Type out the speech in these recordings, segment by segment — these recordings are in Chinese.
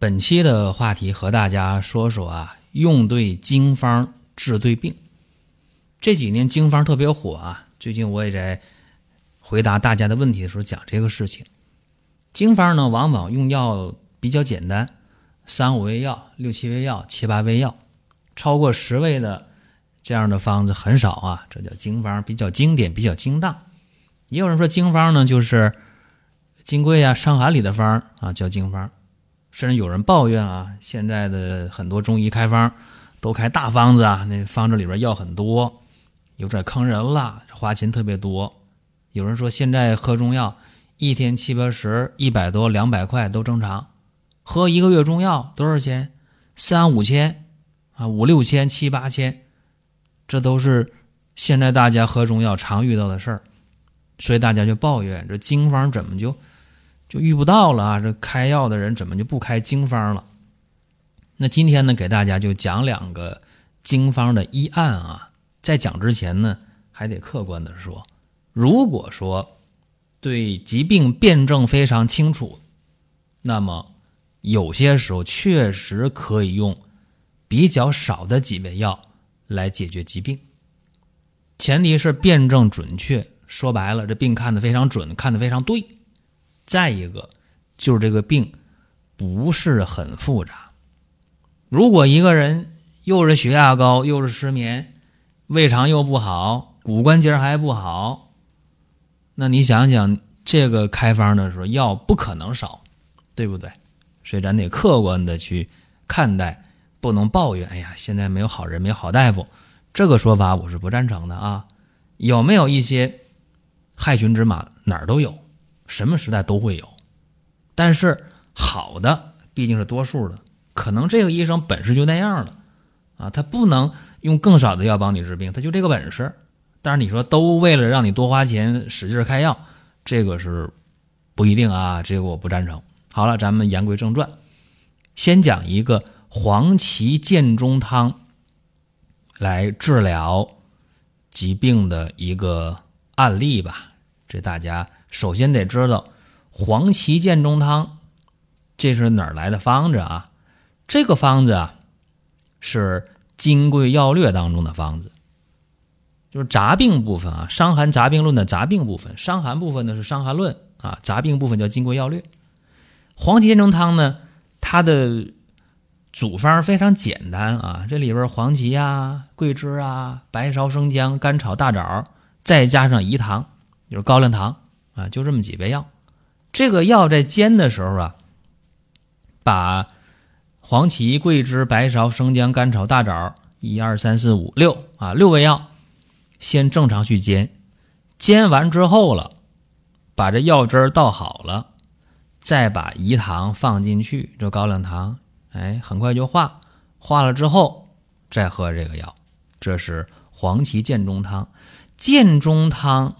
本期的话题和大家说说啊，用对经方治对病。这几年经方特别火啊，最近我也在回答大家的问题的时候讲这个事情。经方呢，往往用药比较简单，三五味药、六七味药、七八味药，超过十味的这样的方子很少啊，这叫经方，比较经典，比较精当。也有人说经方呢，就是金匮啊、伤寒里的方啊，叫经方。甚至有人抱怨啊，现在的很多中医开方都开大方子啊，那方子里边药很多，有点坑人了，花钱特别多。有人说现在喝中药一天七八十、一百多、两百块都正常，喝一个月中药多少钱？三五千啊，五六千、七八千，这都是现在大家喝中药常遇到的事儿，所以大家就抱怨这经方怎么就？就遇不到了啊！这开药的人怎么就不开经方了？那今天呢，给大家就讲两个经方的医案啊。在讲之前呢，还得客观的说，如果说对疾病辨证非常清楚，那么有些时候确实可以用比较少的几味药来解决疾病。前提是辨证准确，说白了，这病看得非常准，看得非常对。再一个，就是这个病不是很复杂。如果一个人又是血压高，又是失眠，胃肠又不好，骨关节还不好，那你想想，这个开方的时候药不可能少，对不对？所以咱得客观的去看待，不能抱怨。哎呀，现在没有好人，没有好大夫，这个说法我是不赞成的啊。有没有一些害群之马？哪儿都有。什么时代都会有，但是好的毕竟是多数的，可能这个医生本事就那样了，啊，他不能用更少的药帮你治病，他就这个本事。但是你说都为了让你多花钱使劲开药，这个是不一定啊，这个我不赞成。好了，咱们言归正传，先讲一个黄芪建中汤来治疗疾病的一个案例吧，这大家。首先得知道黄芪建中汤，这是哪儿来的方子啊？这个方子啊，是《金匮要略》当中的方子，就是杂病部分啊，《伤寒杂病论》的杂病部分。伤寒部分呢是《伤寒论》啊，杂病部分叫《金匮要略》。黄芪建中汤呢，它的组方非常简单啊，这里边黄芪啊、桂枝啊、白芍、生姜、甘草、大枣，再加上饴糖，就是高粱糖。啊，就这么几味药，这个药在煎的时候啊，把黄芪、桂枝、白芍、生姜、甘草、大枣，一二三四五六啊，六味药，先正常去煎，煎完之后了，把这药汁倒好了，再把饴糖放进去，这高粱糖，哎，很快就化，化了之后再喝这个药，这是黄芪建中汤，建中汤。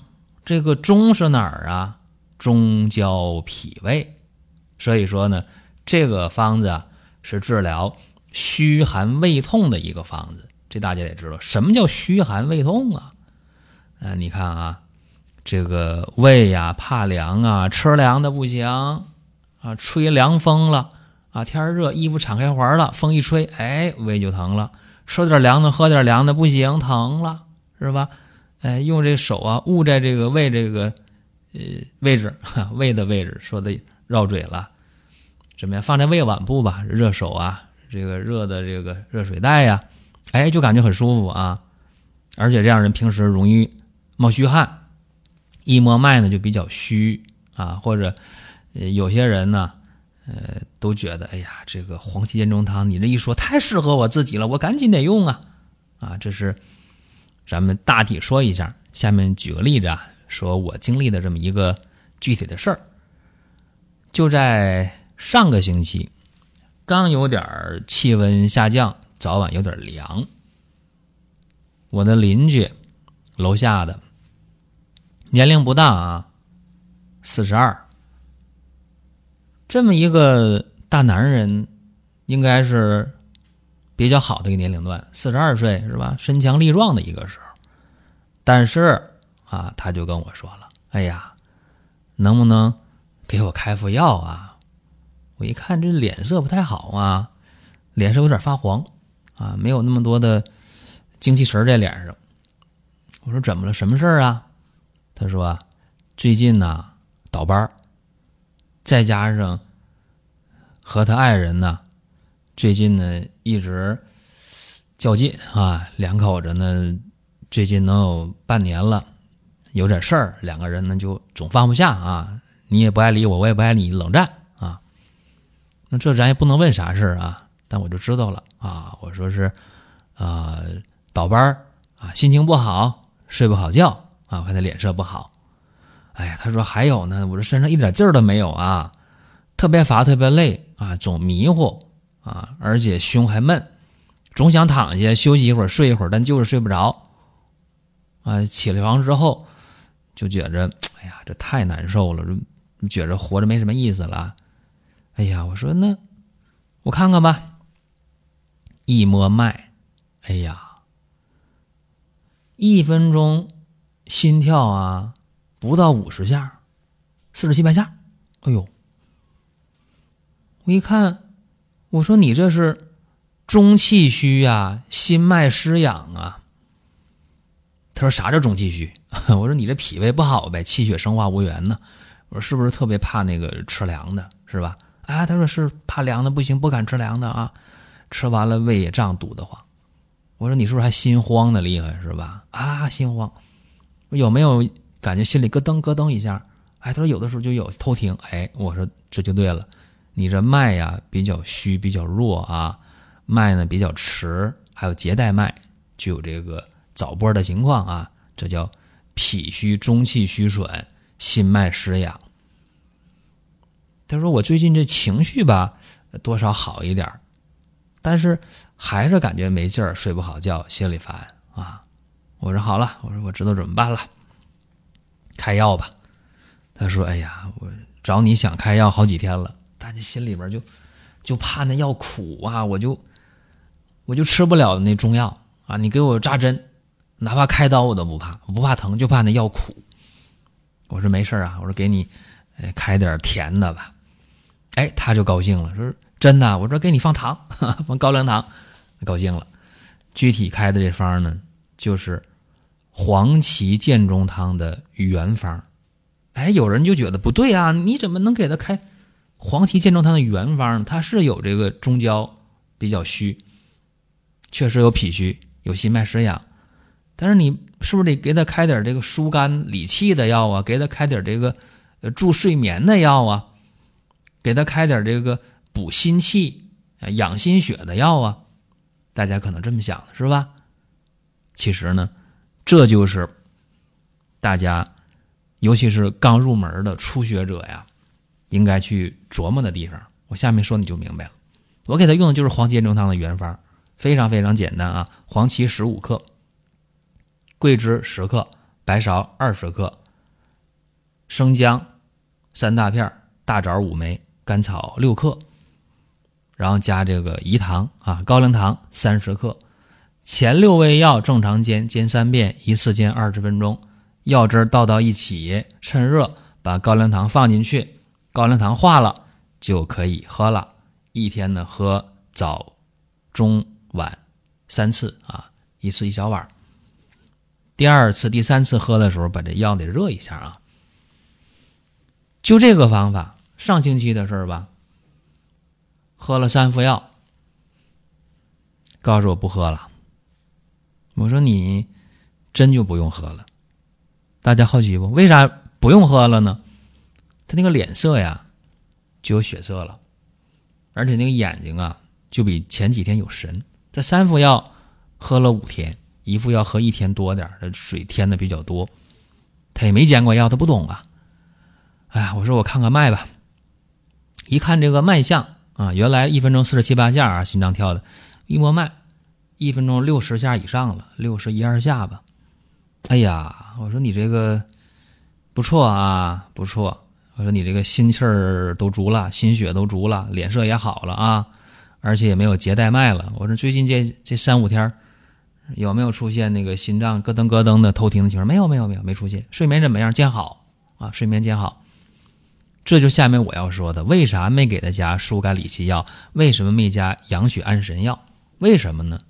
这个中是哪儿啊？中焦脾胃，所以说呢，这个方子啊是治疗虚寒胃痛的一个方子。这大家得知道，什么叫虚寒胃痛啊？啊，你看啊，这个胃呀怕凉啊，吃凉的不行啊，吹凉风了啊，天热衣服敞开环了，风一吹，哎，胃就疼了。吃点凉的，喝点凉的，不行，疼了，是吧？哎，用这手啊，捂在这个胃这个呃位置，胃的位置，说的绕嘴了，怎么样？放在胃脘部吧，热手啊，这个热的这个热水袋呀，哎，就感觉很舒服啊。而且这样人平时容易冒虚汗，一摸脉呢就比较虚啊，或者有些人呢，呃，都觉得哎呀，这个黄芪建中汤，你这一说太适合我自己了，我赶紧得用啊啊，这是。咱们大体说一下，下面举个例子啊，说我经历的这么一个具体的事儿。就在上个星期刚有点气温下降，早晚有点凉。我的邻居楼下的年龄不大啊，四十二，这么一个大男人，应该是比较好的一个年龄段，四十二岁是吧？身强力壮的一个时候。但是啊，他就跟我说了：“哎呀，能不能给我开副药啊？”我一看这脸色不太好啊，脸色有点发黄啊，没有那么多的精气神在脸上。我说怎么了？什么事儿啊？他说最近呢倒班再加上和他爱人呢最近呢一直较劲啊，两口子呢最近能有半年了，有点事儿，两个人呢就总放不下啊，你也不爱理我，我也不爱你，冷战啊。那这咱也不能问啥事儿啊，但我就知道了啊。我说是，啊，倒班啊，心情不好，睡不好觉啊，我看他脸色不好。哎呀，他说还有呢，我这身上一点劲儿都没有啊，特别乏，特别累啊，总迷糊啊，而且胸还闷，总想躺下休息一会儿，睡一会儿，但就是睡不着。啊，起了床之后就觉着，哎呀，这太难受了，就觉着活着没什么意思了。哎呀，我说那我看看吧。一摸脉，哎呀，一分钟心跳啊不到五十下，四十七八下。哎呦，我一看，我说你这是中气虚呀，心脉失养啊。他说啥叫中气虚？我说你这脾胃不好呗，气血生化无源呢。我说是不是特别怕那个吃凉的，是吧？啊，他说是怕凉的不行，不敢吃凉的啊，吃完了胃也胀堵得慌。我说你是不是还心慌的厉害是吧？啊，心慌，有没有感觉心里咯噔咯噔一下？哎，他说有的时候就有偷听。哎，我说这就对了，你这脉呀比较虚，比较弱啊，脉呢比较迟，还有结带脉就有这个早波的情况啊，这叫脾虚中气虚损，心脉失养。他说：“我最近这情绪吧，多少好一点但是还是感觉没劲儿，睡不好觉，心里烦啊。”我说：“好了，我说我知道怎么办了，开药吧。”他说：“哎呀，我找你想开药好几天了，但是心里边就就怕那药苦啊，我就我就吃不了那中药啊。你给我扎针，哪怕开刀我都不怕，我不怕疼，就怕那药苦。”我说：“没事啊，我说给你开点甜的吧。”哎，他就高兴了，说真的，我说给你放糖，放高粱糖，高兴了。具体开的这方呢，就是黄芪健中汤的原方。哎，有人就觉得不对啊，你怎么能给他开黄芪健中汤的原方？它是有这个中焦比较虚，确实有脾虚，有心脉失养，但是你是不是得给他开点这个疏肝理气的药啊？给他开点这个助睡眠的药啊？给他开点这个补心气、养心血的药啊，大家可能这么想的是吧？其实呢，这就是大家，尤其是刚入门的初学者呀，应该去琢磨的地方。我下面说你就明白了。我给他用的就是黄芪中汤的原方，非常非常简单啊。黄芪十五克，桂枝十克，白芍二十克，生姜三大片，大枣五枚。甘草六克，然后加这个饴糖啊，高粱糖三十克，前六味药正常煎，煎三遍，一次煎二十分钟，药汁倒到一起，趁热把高粱糖放进去，高粱糖化了就可以喝了。一天呢喝早、中、晚三次啊，一次一小碗。第二次、第三次喝的时候，把这药得热一下啊。就这个方法。上星期的事儿吧，喝了三副药，告诉我不喝了。我说你真就不用喝了。大家好奇不？为啥不用喝了呢？他那个脸色呀就有血色了，而且那个眼睛啊就比前几天有神。这三副药喝了五天，一副药喝一天多点儿，水添的比较多。他也没煎过药，他不懂啊。哎呀，我说我看看脉吧。一看这个脉象啊，原来一分钟四十七八下啊，心脏跳的，一摸脉，一分钟六十下以上了，六十一二下吧。哎呀，我说你这个不错啊，不错。我说你这个心气儿都足了，心血都足了，脸色也好了啊，而且也没有结带脉了。我说最近这这三五天有没有出现那个心脏咯噔咯噔的偷听的情况？没有，没有，没有，没出现。睡眠怎么样？见好啊，睡眠见好。这就下面我要说的，为啥没给他加疏肝理气药？为什么没加养血安神药？为什么呢？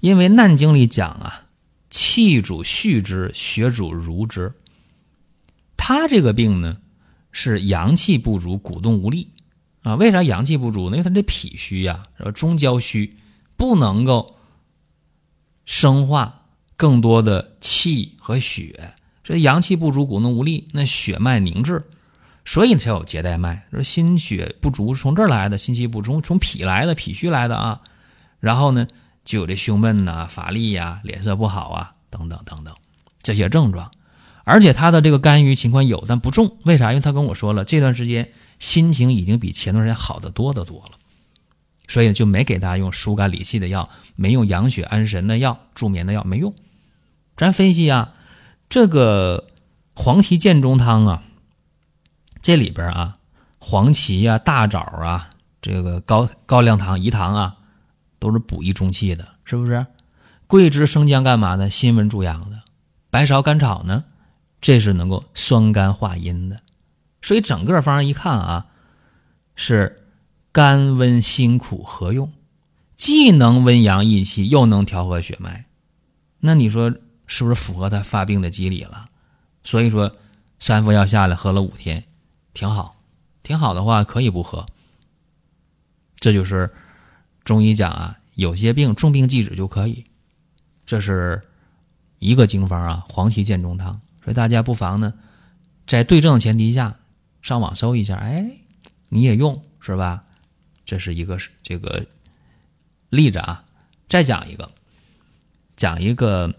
因为《难经》里讲啊，气主蓄之，血主濡之。他这个病呢？是阳气不足，鼓动无力啊？为啥阳气不足呢？因为他这脾虚呀，然后中焦虚，不能够生化更多的气和血，这阳气不足，鼓动无力，那血脉凝滞，所以才有结带脉。说心血不足从这儿来的，心气不足从脾来的，脾虚来的啊。然后呢，就有这胸闷呐、乏力呀、脸色不好啊，等等等等这些症状。而且他的这个肝郁情况有，但不重。为啥？因为他跟我说了，这段时间心情已经比前段时间好得多得多了，所以就没给他用疏肝理气的药，没用养血安神的药、助眠的药，没用。咱分析啊，这个黄芪健中汤啊，这里边啊，黄芪啊、大枣啊、这个高高粱糖、饴糖啊，都是补益中气的，是不是？桂枝、生姜干嘛呢？辛温助阳的。白芍、甘草呢？这是能够酸甘化阴的，所以整个方一看啊，是甘温辛苦合用，既能温阳益气，又能调和血脉。那你说是不是符合他发病的机理了？所以说三副药下来喝了五天，挺好，挺好的话可以不喝。这就是中医讲啊，有些病重病忌止就可以。这是一个经方啊，黄芪健中汤。所以大家不妨呢，在对症的前提下，上网搜一下，哎，你也用是吧？这是一个这个例子啊。再讲一个，讲一个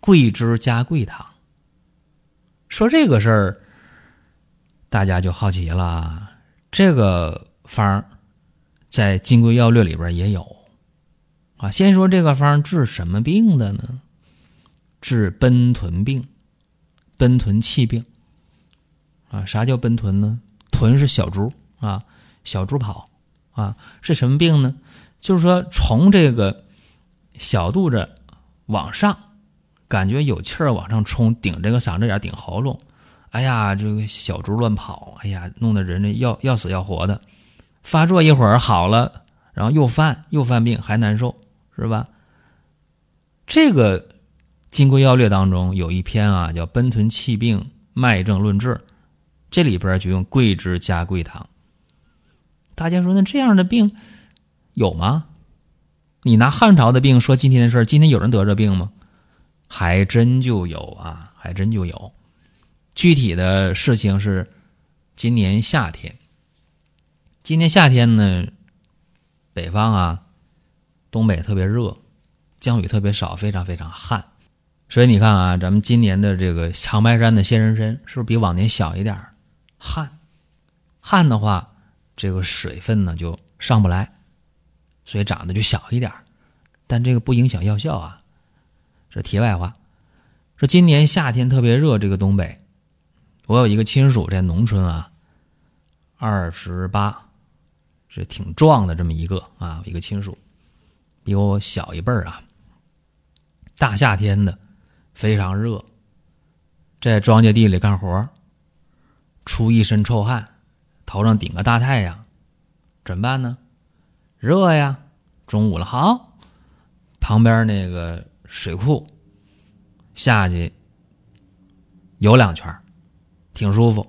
桂枝加桂糖。说这个事儿，大家就好奇了。这个方在《金匮要略》里边也有啊。先说这个方治什么病的呢？治奔豚病。奔豚气病啊？啥叫奔豚呢？豚是小猪啊，小猪跑啊，是什么病呢？就是说从这个小肚子往上，感觉有气儿往上冲，顶这个嗓子眼，顶喉咙。哎呀，这个小猪乱跑，哎呀，弄得人家要要死要活的。发作一会儿好了，然后又犯又犯病，还难受，是吧？这个。《金匮要略》当中有一篇啊，叫《奔豚气病脉症论治》，这里边就用桂枝加桂糖。大家说，那这样的病有吗？你拿汉朝的病说今天的事儿，今天有人得这病吗？还真就有啊，还真就有。具体的事情是今年夏天，今年夏天呢，北方啊，东北特别热，降雨特别少，非常非常旱。所以你看啊，咱们今年的这个长白山的仙人参是不是比往年小一点旱，旱的话，这个水分呢就上不来，所以长得就小一点但这个不影响药效啊。这题外话，说今年夏天特别热，这个东北，我有一个亲属在农村啊，二十八，是挺壮的这么一个啊，一个亲属，比我小一辈儿啊，大夏天的。非常热，在庄稼地里干活，出一身臭汗，头上顶个大太阳，怎么办呢？热呀！中午了，好，旁边那个水库下去游两圈，挺舒服。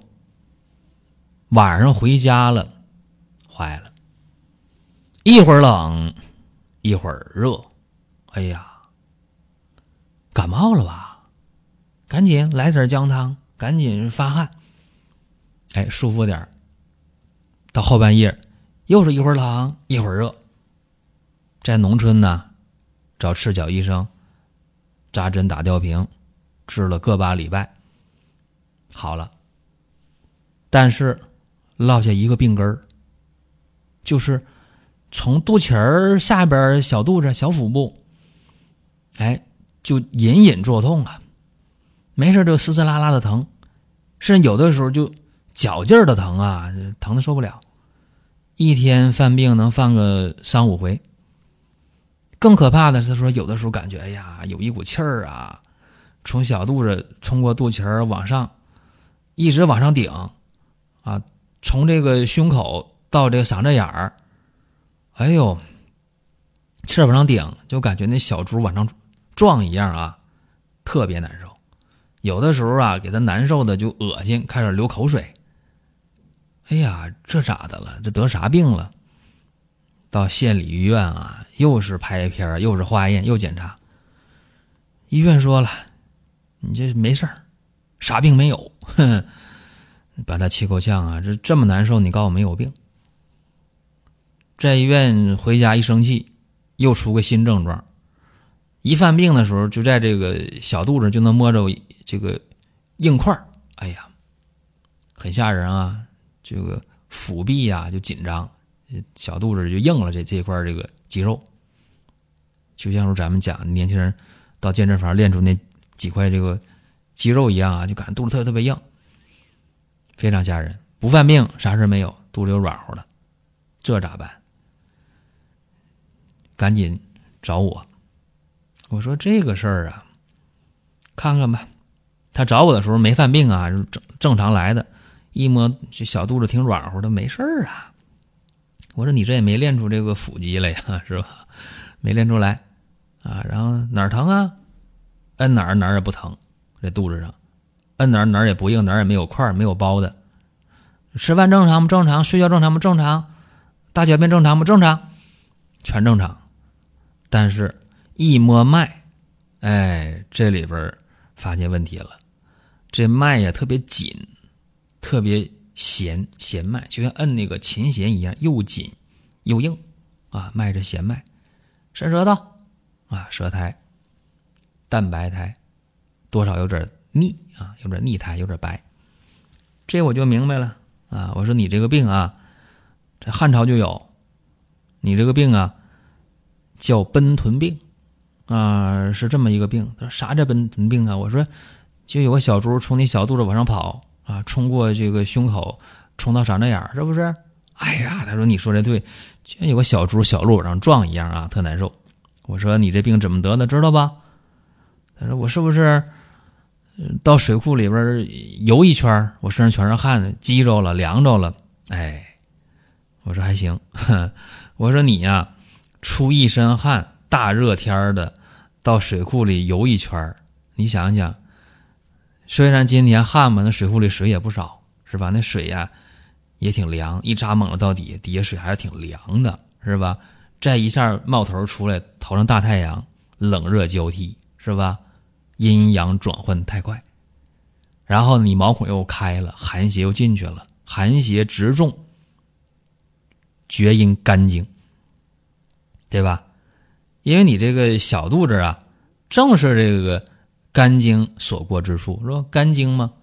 晚上回家了，坏了，一会儿冷，一会儿热，哎呀！感冒了吧？赶紧来点姜汤，赶紧发汗，哎，舒服点到后半夜，又是一会儿冷一会儿热。在农村呢，找赤脚医生扎针打吊瓶，治了个把礼拜，好了。但是落下一个病根儿，就是从肚脐儿下边小肚子、小腹部，哎，就隐隐作痛啊，没事就嘶嘶拉拉的疼，甚至有的时候就脚劲儿的疼啊，疼的受不了，一天犯病能犯个三五回。更可怕的是，说有的时候感觉，哎呀，有一股气儿啊，从小肚子冲过肚脐儿往上，一直往上顶，啊，从这个胸口到这个嗓子眼儿，哎呦，气儿往上顶，就感觉那小猪往上撞一样啊，特别难受。有的时候啊，给他难受的就恶心，开始流口水。哎呀，这咋的了？这得啥病了？到县里医院啊，又是拍片又是化验，又检查。医院说了，你这没事儿，啥病没有。哼，把他气够呛啊！这这么难受，你告诉我没有病？在医院回家一生气，又出个新症状。一犯病的时候，就在这个小肚子就能摸着这个硬块哎呀，很吓人啊！这个腹壁呀就紧张。小肚子就硬了，这这块这个肌肉，就像是咱们讲年轻人到健身房练出那几块这个肌肉一样啊，就感觉肚子特别特别硬，非常吓人。不犯病啥事没有，肚子又软乎的，这咋办？赶紧找我。我说这个事儿啊，看看吧。他找我的时候没犯病啊，正正常来的，一摸这小肚子挺软乎的，没事儿啊。我说你这也没练出这个腹肌来呀，是吧？没练出来啊。然后哪儿疼啊？摁哪儿哪儿也不疼，这肚子上，摁哪儿哪儿也不硬，哪儿也没有块儿，没有包的。吃饭正常不正常？睡觉正常不正常？大小便正常不正常？全正常。但是，一摸脉，哎，这里边发现问题了。这脉呀特别紧，特别。弦弦脉就像摁那个琴弦一样，又紧又硬啊，脉着弦脉，伸舌头啊，舌苔淡白苔，多少有点腻啊，有点腻苔，有点白。这我就明白了啊，我说你这个病啊，这汉朝就有，你这个病啊叫奔豚病啊，是这么一个病。他说啥叫奔豚病啊？我说就有个小猪从你小肚子往上跑。啊，冲过这个胸口，冲到嗓子眼儿，是不是？哎呀，他说你说的对，就像有个小猪小鹿往上撞一样啊，特难受。我说你这病怎么得的，知道吧？他说我是不是到水库里边游一圈，我身上全是汗，激着了，凉着了。哎，我说还行。我说你呀，出一身汗，大热天的到水库里游一圈，你想想。虽然今天旱嘛，那水库里水也不少，是吧？那水呀也挺凉，一扎猛了到底，底下水还是挺凉的，是吧？再一下冒头出来，头上大太阳，冷热交替，是吧？阴阳转换太快，然后你毛孔又开了，寒邪又进去了，寒邪直中厥阴肝经，对吧？因为你这个小肚子啊，正是这个。肝经所过之处，是吧？肝经嘛？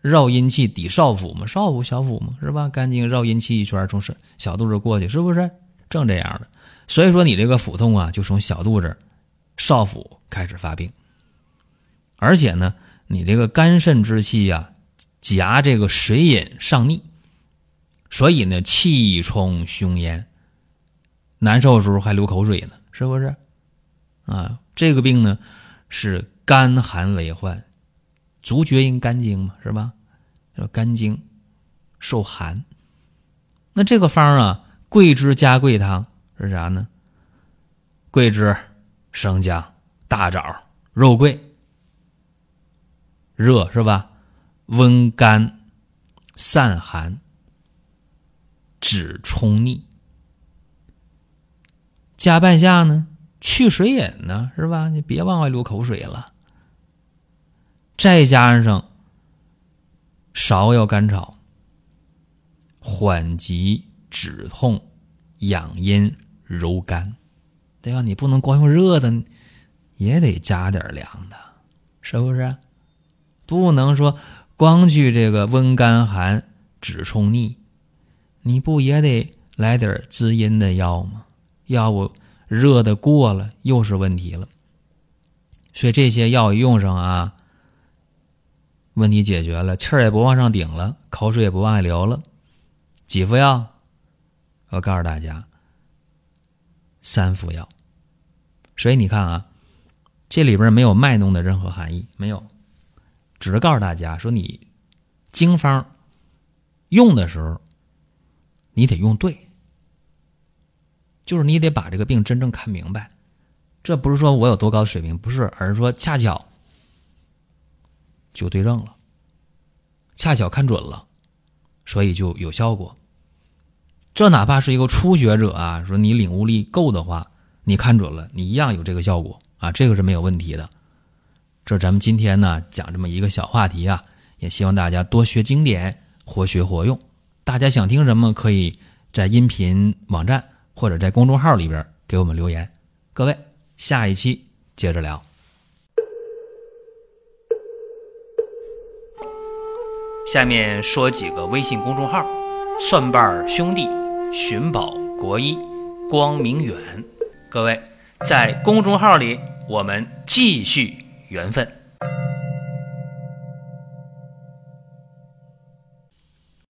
绕阴气抵少府嘛，少府小腹嘛，是吧？肝经绕阴气一圈，从小肚子过去，是不是正这样的？所以说你这个腹痛啊，就从小肚子、少腹开始发病，而且呢，你这个肝肾之气呀，夹这个水饮上逆，所以呢，气冲胸咽，难受的时候还流口水呢，是不是？啊，这个病呢是。肝寒为患，足厥阴肝经嘛，是吧？说肝经受寒，那这个方啊，桂枝加桂汤是啥呢？桂枝、生姜、大枣、肉桂，热是吧？温肝、散寒、止冲逆，加半夏呢，去水饮呢，是吧？你别往外流口水了。再加上芍药甘草，缓急止痛、养阴柔肝，对吧？你不能光用热的，也得加点凉的，是不是？不能说光去这个温肝寒、止冲逆，你不也得来点滋阴的药吗？要不热的过了又是问题了。所以这些药一用上啊，问题解决了，气儿也不往上顶了，口水也不往外流了。几副药？我告诉大家，三副药。所以你看啊，这里边没有卖弄的任何含义，没有，只是告诉大家说你经方用的时候，你得用对，就是你得把这个病真正看明白。这不是说我有多高的水平，不是，而是说恰巧就对症了，恰巧看准了，所以就有效果。这哪怕是一个初学者啊，说你领悟力够的话。你看准了，你一样有这个效果啊，这个是没有问题的。这咱们今天呢讲这么一个小话题啊，也希望大家多学经典，活学活用。大家想听什么，可以在音频网站或者在公众号里边给我们留言。各位，下一期接着聊。下面说几个微信公众号：蒜瓣兄弟、寻宝国医、光明远。各位，在公众号里，我们继续缘分。